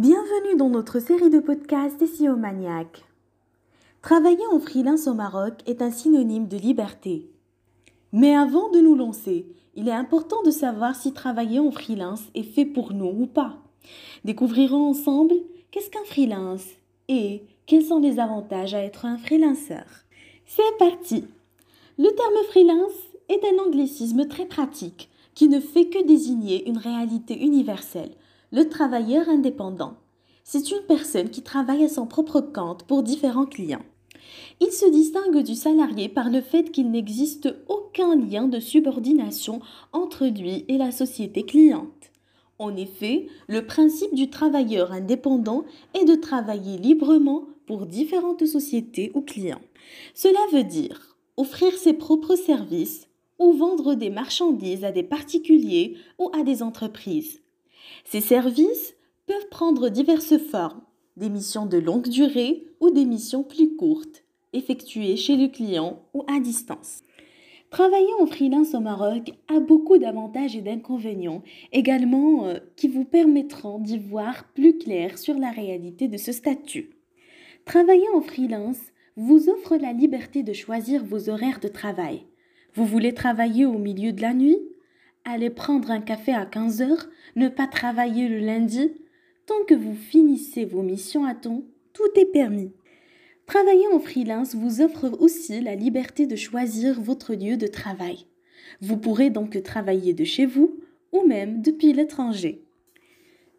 Bienvenue dans notre série de podcasts SEO Maniac. Travailler en freelance au Maroc est un synonyme de liberté. Mais avant de nous lancer, il est important de savoir si travailler en freelance est fait pour nous ou pas. Découvrirons ensemble qu'est-ce qu'un freelance et quels sont les avantages à être un freelanceur. C'est parti Le terme freelance est un anglicisme très pratique qui ne fait que désigner une réalité universelle le travailleur indépendant. C'est une personne qui travaille à son propre compte pour différents clients. Il se distingue du salarié par le fait qu'il n'existe aucun lien de subordination entre lui et la société cliente. En effet, le principe du travailleur indépendant est de travailler librement pour différentes sociétés ou clients. Cela veut dire offrir ses propres services ou vendre des marchandises à des particuliers ou à des entreprises. Ces services peuvent prendre diverses formes, des missions de longue durée ou des missions plus courtes, effectuées chez le client ou à distance. Travailler en freelance au Maroc a beaucoup d'avantages et d'inconvénients, également euh, qui vous permettront d'y voir plus clair sur la réalité de ce statut. Travailler en freelance vous offre la liberté de choisir vos horaires de travail. Vous voulez travailler au milieu de la nuit? Aller prendre un café à 15 heures, ne pas travailler le lundi, tant que vous finissez vos missions à temps, tout est permis. Travailler en freelance vous offre aussi la liberté de choisir votre lieu de travail. Vous pourrez donc travailler de chez vous ou même depuis l'étranger.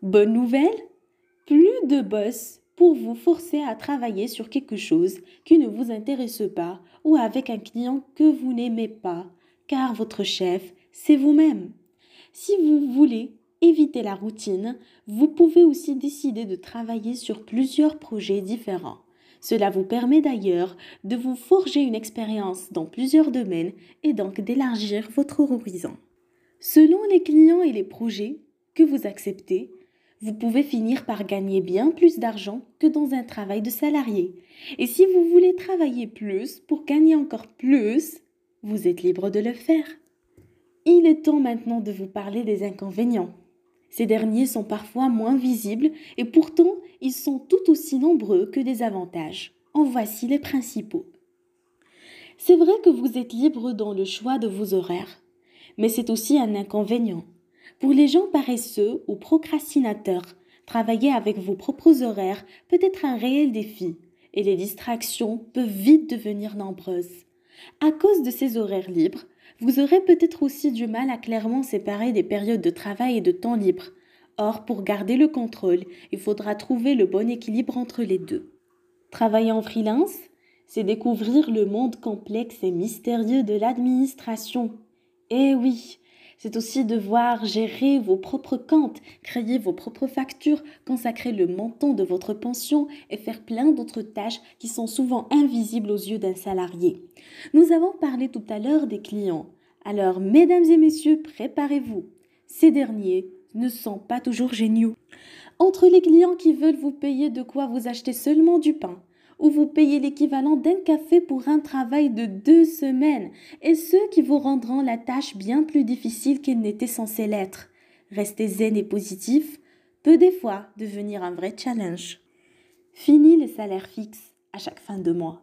Bonne nouvelle Plus de boss pour vous forcer à travailler sur quelque chose qui ne vous intéresse pas ou avec un client que vous n'aimez pas, car votre chef c'est vous-même. Si vous voulez éviter la routine, vous pouvez aussi décider de travailler sur plusieurs projets différents. Cela vous permet d'ailleurs de vous forger une expérience dans plusieurs domaines et donc d'élargir votre horizon. Selon les clients et les projets que vous acceptez, vous pouvez finir par gagner bien plus d'argent que dans un travail de salarié. Et si vous voulez travailler plus pour gagner encore plus, vous êtes libre de le faire. Il est temps maintenant de vous parler des inconvénients. Ces derniers sont parfois moins visibles et pourtant ils sont tout aussi nombreux que des avantages. En voici les principaux. C'est vrai que vous êtes libre dans le choix de vos horaires, mais c'est aussi un inconvénient. Pour les gens paresseux ou procrastinateurs, travailler avec vos propres horaires peut être un réel défi et les distractions peuvent vite devenir nombreuses. À cause de ces horaires libres, vous aurez peut-être aussi du mal à clairement séparer des périodes de travail et de temps libre. Or, pour garder le contrôle, il faudra trouver le bon équilibre entre les deux. Travailler en freelance, c'est découvrir le monde complexe et mystérieux de l'administration. Eh oui, c'est aussi devoir gérer vos propres comptes, créer vos propres factures, consacrer le montant de votre pension et faire plein d'autres tâches qui sont souvent invisibles aux yeux d'un salarié. Nous avons parlé tout à l'heure des clients. Alors, mesdames et messieurs, préparez-vous. Ces derniers ne sont pas toujours géniaux. Entre les clients qui veulent vous payer de quoi vous acheter seulement du pain, ou vous payez l'équivalent d'un café pour un travail de deux semaines, et ceux qui vous rendront la tâche bien plus difficile qu'elle n'était censée l'être. Rester zen et positif peut des fois devenir un vrai challenge. Fini les salaires fixes à chaque fin de mois.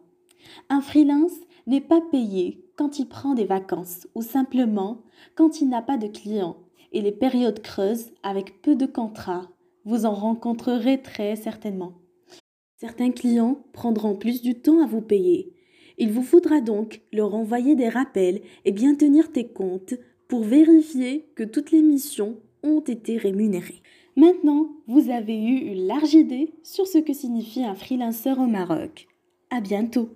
Un freelance n'est pas payé quand il prend des vacances ou simplement quand il n'a pas de clients. Et les périodes creuses avec peu de contrats, vous en rencontrerez très certainement. Certains clients prendront plus du temps à vous payer. Il vous faudra donc leur envoyer des rappels et bien tenir tes comptes pour vérifier que toutes les missions ont été rémunérées. Maintenant, vous avez eu une large idée sur ce que signifie un freelancer au Maroc. À bientôt!